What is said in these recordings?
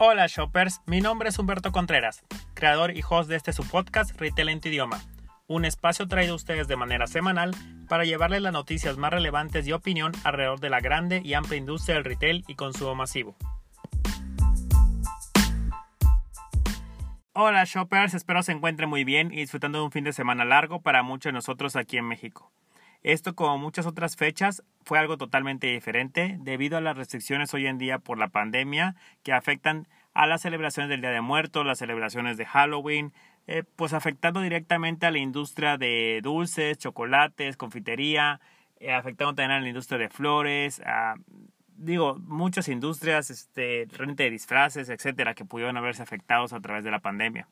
Hola shoppers, mi nombre es Humberto Contreras, creador y host de este su podcast Retail en tu idioma, un espacio traído a ustedes de manera semanal para llevarles las noticias más relevantes y opinión alrededor de la grande y amplia industria del retail y consumo masivo. Hola shoppers, espero se encuentren muy bien y disfrutando de un fin de semana largo para muchos de nosotros aquí en México. Esto, como muchas otras fechas, fue algo totalmente diferente debido a las restricciones hoy en día por la pandemia que afectan a las celebraciones del Día de Muertos, las celebraciones de Halloween, eh, pues afectando directamente a la industria de dulces, chocolates, confitería, eh, afectando también a la industria de flores, a, digo, muchas industrias, este, renta de disfraces, etcétera, que pudieron haberse afectados a través de la pandemia.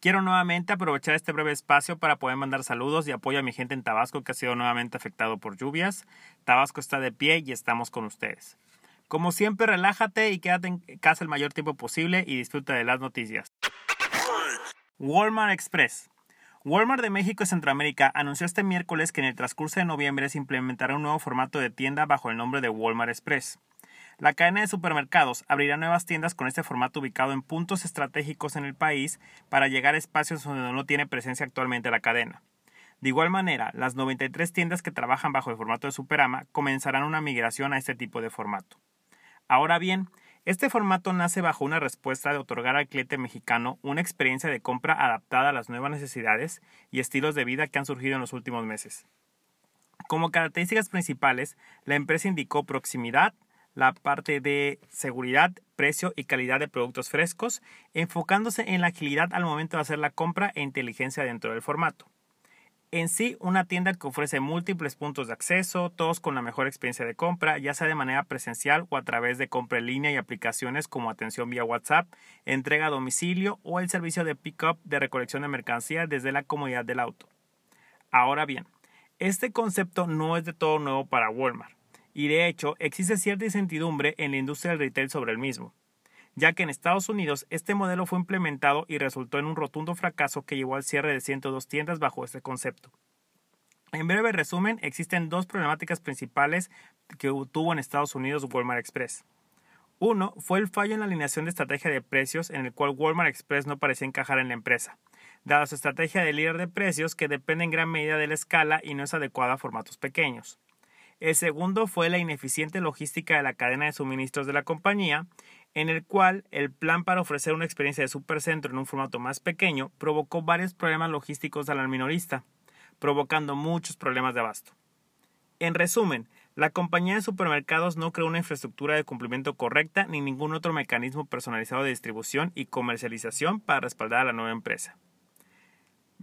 Quiero nuevamente aprovechar este breve espacio para poder mandar saludos y apoyo a mi gente en Tabasco que ha sido nuevamente afectado por lluvias. Tabasco está de pie y estamos con ustedes. Como siempre, relájate y quédate en casa el mayor tiempo posible y disfruta de las noticias. Walmart Express. Walmart de México y Centroamérica anunció este miércoles que en el transcurso de noviembre se implementará un nuevo formato de tienda bajo el nombre de Walmart Express. La cadena de supermercados abrirá nuevas tiendas con este formato ubicado en puntos estratégicos en el país para llegar a espacios donde no tiene presencia actualmente la cadena. De igual manera, las 93 tiendas que trabajan bajo el formato de Superama comenzarán una migración a este tipo de formato. Ahora bien, este formato nace bajo una respuesta de otorgar al cliente mexicano una experiencia de compra adaptada a las nuevas necesidades y estilos de vida que han surgido en los últimos meses. Como características principales, la empresa indicó proximidad, la parte de seguridad, precio y calidad de productos frescos, enfocándose en la agilidad al momento de hacer la compra e inteligencia dentro del formato. En sí, una tienda que ofrece múltiples puntos de acceso, todos con la mejor experiencia de compra, ya sea de manera presencial o a través de compra en línea y aplicaciones como atención vía WhatsApp, entrega a domicilio o el servicio de pick-up de recolección de mercancía desde la comodidad del auto. Ahora bien, este concepto no es de todo nuevo para Walmart y de hecho existe cierta incertidumbre en la industria del retail sobre el mismo, ya que en Estados Unidos este modelo fue implementado y resultó en un rotundo fracaso que llevó al cierre de 102 tiendas bajo este concepto. En breve resumen, existen dos problemáticas principales que tuvo en Estados Unidos Walmart Express. Uno fue el fallo en la alineación de estrategia de precios en el cual Walmart Express no parecía encajar en la empresa, dada su estrategia de líder de precios que depende en gran medida de la escala y no es adecuada a formatos pequeños. El segundo fue la ineficiente logística de la cadena de suministros de la compañía, en el cual el plan para ofrecer una experiencia de supercentro en un formato más pequeño provocó varios problemas logísticos al minorista, provocando muchos problemas de abasto. En resumen, la compañía de supermercados no creó una infraestructura de cumplimiento correcta ni ningún otro mecanismo personalizado de distribución y comercialización para respaldar a la nueva empresa.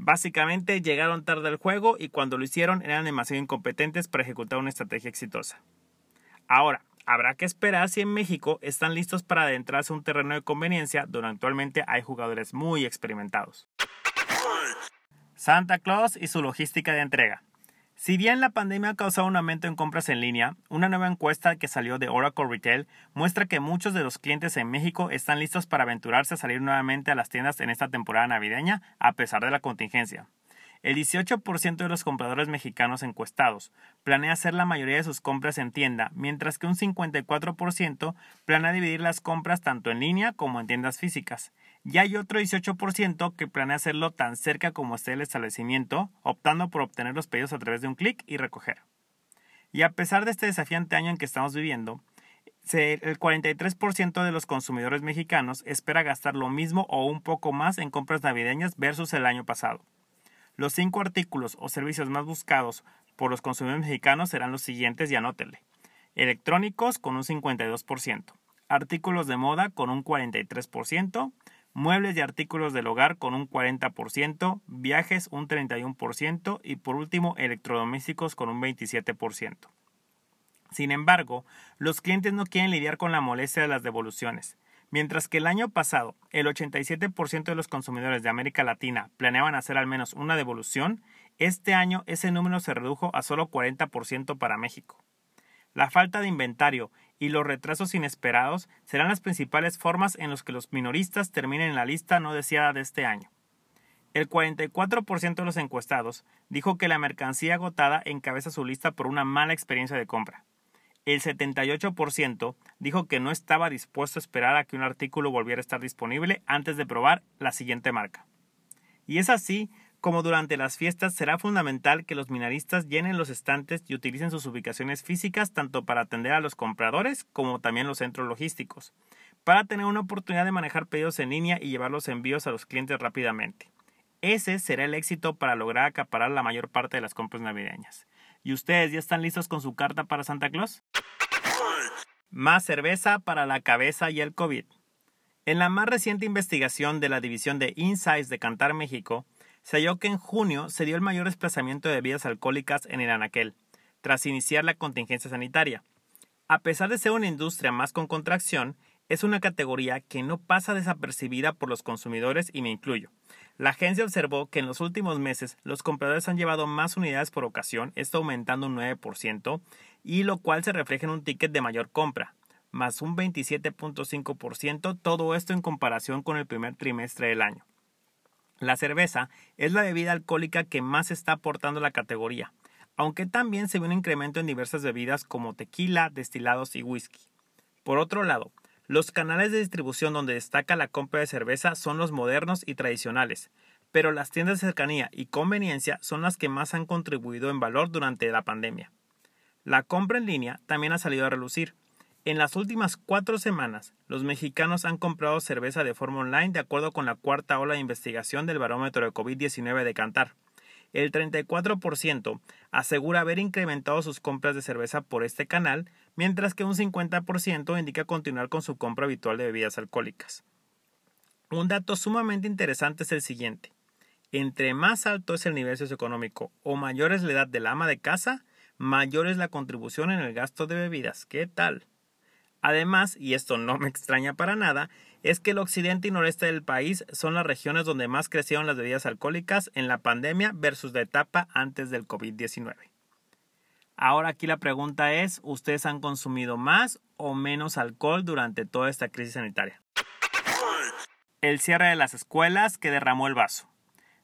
Básicamente llegaron tarde al juego y cuando lo hicieron eran demasiado incompetentes para ejecutar una estrategia exitosa. Ahora, habrá que esperar si en México están listos para adentrarse a un terreno de conveniencia donde actualmente hay jugadores muy experimentados. Santa Claus y su logística de entrega. Si bien la pandemia ha causado un aumento en compras en línea, una nueva encuesta que salió de Oracle Retail muestra que muchos de los clientes en México están listos para aventurarse a salir nuevamente a las tiendas en esta temporada navideña a pesar de la contingencia. El 18% de los compradores mexicanos encuestados planea hacer la mayoría de sus compras en tienda, mientras que un 54% planea dividir las compras tanto en línea como en tiendas físicas. Y hay otro 18% que planea hacerlo tan cerca como esté el establecimiento, optando por obtener los pedidos a través de un clic y recoger. Y a pesar de este desafiante año en que estamos viviendo, el 43% de los consumidores mexicanos espera gastar lo mismo o un poco más en compras navideñas versus el año pasado. Los cinco artículos o servicios más buscados por los consumidores mexicanos serán los siguientes y anótenle. Electrónicos con un 52%, artículos de moda con un 43%, muebles y artículos del hogar con un 40%, viajes un 31% y por último electrodomésticos con un 27%. Sin embargo, los clientes no quieren lidiar con la molestia de las devoluciones. Mientras que el año pasado el 87% de los consumidores de América Latina planeaban hacer al menos una devolución, este año ese número se redujo a solo 40% para México. La falta de inventario y los retrasos inesperados serán las principales formas en las que los minoristas terminen en la lista no deseada de este año. El 44% de los encuestados dijo que la mercancía agotada encabeza su lista por una mala experiencia de compra. El 78% dijo que no estaba dispuesto a esperar a que un artículo volviera a estar disponible antes de probar la siguiente marca. Y es así como durante las fiestas será fundamental que los minoristas llenen los estantes y utilicen sus ubicaciones físicas tanto para atender a los compradores como también los centros logísticos, para tener una oportunidad de manejar pedidos en línea y llevar los envíos a los clientes rápidamente. Ese será el éxito para lograr acaparar la mayor parte de las compras navideñas. ¿Y ustedes ya están listos con su carta para Santa Claus? Más cerveza para la cabeza y el COVID. En la más reciente investigación de la división de Insights de Cantar México, se halló que en junio se dio el mayor desplazamiento de bebidas alcohólicas en el anaquel, tras iniciar la contingencia sanitaria. A pesar de ser una industria más con contracción, es una categoría que no pasa desapercibida por los consumidores y me incluyo. La agencia observó que en los últimos meses los compradores han llevado más unidades por ocasión, esto aumentando un 9%, y lo cual se refleja en un ticket de mayor compra, más un 27.5%, todo esto en comparación con el primer trimestre del año. La cerveza es la bebida alcohólica que más está aportando la categoría, aunque también se ve un incremento en diversas bebidas como tequila, destilados y whisky. Por otro lado, los canales de distribución donde destaca la compra de cerveza son los modernos y tradicionales, pero las tiendas de cercanía y conveniencia son las que más han contribuido en valor durante la pandemia. La compra en línea también ha salido a relucir. En las últimas cuatro semanas, los mexicanos han comprado cerveza de forma online de acuerdo con la cuarta ola de investigación del barómetro de COVID-19 de Cantar el 34% asegura haber incrementado sus compras de cerveza por este canal, mientras que un 50% indica continuar con su compra habitual de bebidas alcohólicas. Un dato sumamente interesante es el siguiente. Entre más alto es el nivel socioeconómico o mayor es la edad del ama de casa, mayor es la contribución en el gasto de bebidas. ¿Qué tal? Además, y esto no me extraña para nada, es que el occidente y noreste del país son las regiones donde más crecieron las bebidas alcohólicas en la pandemia versus la etapa antes del COVID-19. Ahora aquí la pregunta es, ¿ustedes han consumido más o menos alcohol durante toda esta crisis sanitaria? El cierre de las escuelas que derramó el vaso.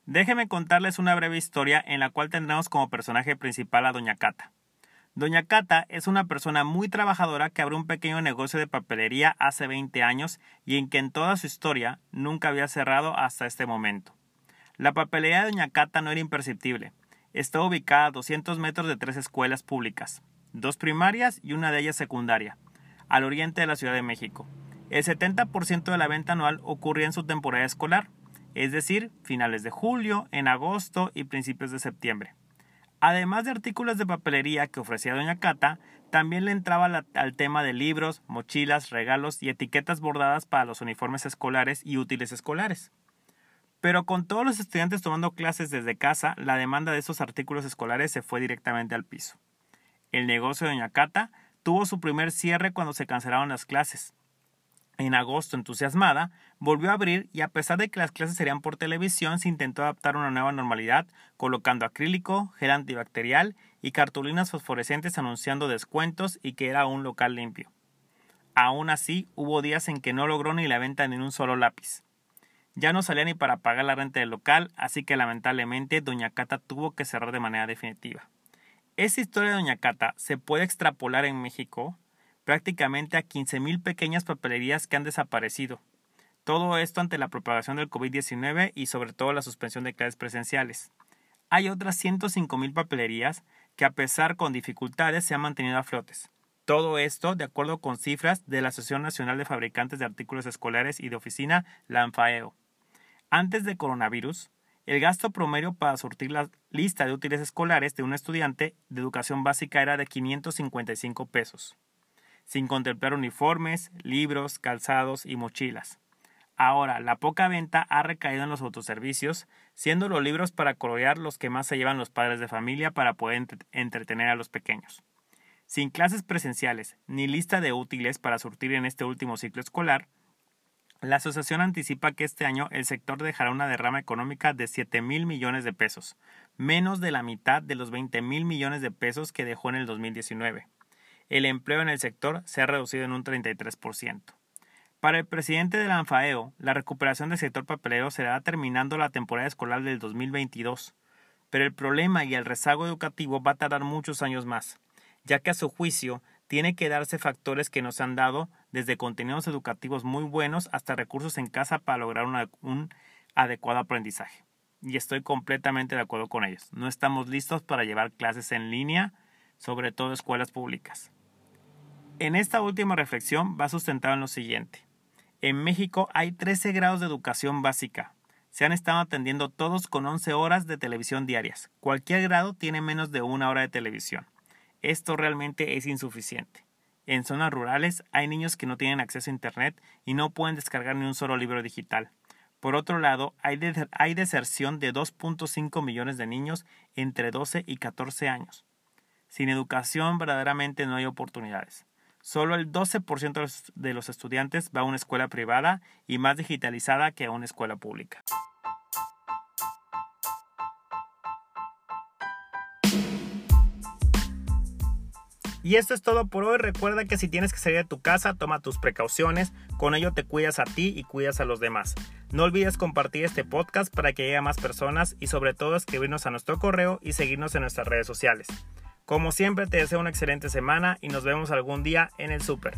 Déjenme contarles una breve historia en la cual tendremos como personaje principal a Doña Cata. Doña Cata es una persona muy trabajadora que abrió un pequeño negocio de papelería hace 20 años y en que en toda su historia nunca había cerrado hasta este momento. La papelería de Doña Cata no era imperceptible. Está ubicada a 200 metros de tres escuelas públicas, dos primarias y una de ellas secundaria, al oriente de la Ciudad de México. El 70% de la venta anual ocurría en su temporada escolar, es decir, finales de julio, en agosto y principios de septiembre. Además de artículos de papelería que ofrecía Doña Cata, también le entraba al tema de libros, mochilas, regalos y etiquetas bordadas para los uniformes escolares y útiles escolares. Pero con todos los estudiantes tomando clases desde casa, la demanda de esos artículos escolares se fue directamente al piso. El negocio de Doña Cata tuvo su primer cierre cuando se cancelaron las clases, en agosto, entusiasmada, volvió a abrir y a pesar de que las clases serían por televisión, se intentó adaptar a una nueva normalidad, colocando acrílico, gel antibacterial y cartulinas fosforescentes anunciando descuentos y que era un local limpio. Aún así, hubo días en que no logró ni la venta ni un solo lápiz. Ya no salía ni para pagar la renta del local, así que lamentablemente Doña Cata tuvo que cerrar de manera definitiva. Esta historia de Doña Cata se puede extrapolar en México prácticamente a 15.000 pequeñas papelerías que han desaparecido. Todo esto ante la propagación del COVID-19 y sobre todo la suspensión de clases presenciales. Hay otras 105.000 papelerías que a pesar con dificultades se han mantenido a flotes. Todo esto de acuerdo con cifras de la Asociación Nacional de Fabricantes de Artículos Escolares y de Oficina, la ANFAEO. Antes de coronavirus, el gasto promedio para surtir la lista de útiles escolares de un estudiante de educación básica era de 555 pesos sin contemplar uniformes, libros, calzados y mochilas. Ahora, la poca venta ha recaído en los autoservicios, siendo los libros para colorear los que más se llevan los padres de familia para poder entretener a los pequeños. Sin clases presenciales ni lista de útiles para surtir en este último ciclo escolar, la asociación anticipa que este año el sector dejará una derrama económica de 7 mil millones de pesos, menos de la mitad de los 20 mil millones de pesos que dejó en el 2019 el empleo en el sector se ha reducido en un 33%. Para el presidente de la ANFAEO, la recuperación del sector papelero será terminando la temporada escolar del 2022, pero el problema y el rezago educativo va a tardar muchos años más, ya que a su juicio tiene que darse factores que nos han dado desde contenidos educativos muy buenos hasta recursos en casa para lograr un adecuado aprendizaje. Y estoy completamente de acuerdo con ellos. No estamos listos para llevar clases en línea, sobre todo escuelas públicas. En esta última reflexión va sustentado en lo siguiente. En México hay 13 grados de educación básica. Se han estado atendiendo todos con 11 horas de televisión diarias. Cualquier grado tiene menos de una hora de televisión. Esto realmente es insuficiente. En zonas rurales hay niños que no tienen acceso a Internet y no pueden descargar ni un solo libro digital. Por otro lado, hay, deserción de 2.5 millones de niños entre 12 y 14 años. Sin educación verdaderamente no hay oportunidades. Solo el 12% de los estudiantes va a una escuela privada y más digitalizada que a una escuela pública. Y esto es todo por hoy. Recuerda que si tienes que salir de tu casa, toma tus precauciones. Con ello te cuidas a ti y cuidas a los demás. No olvides compartir este podcast para que llegue a más personas y sobre todo escribirnos a nuestro correo y seguirnos en nuestras redes sociales. Como siempre te deseo una excelente semana y nos vemos algún día en el súper.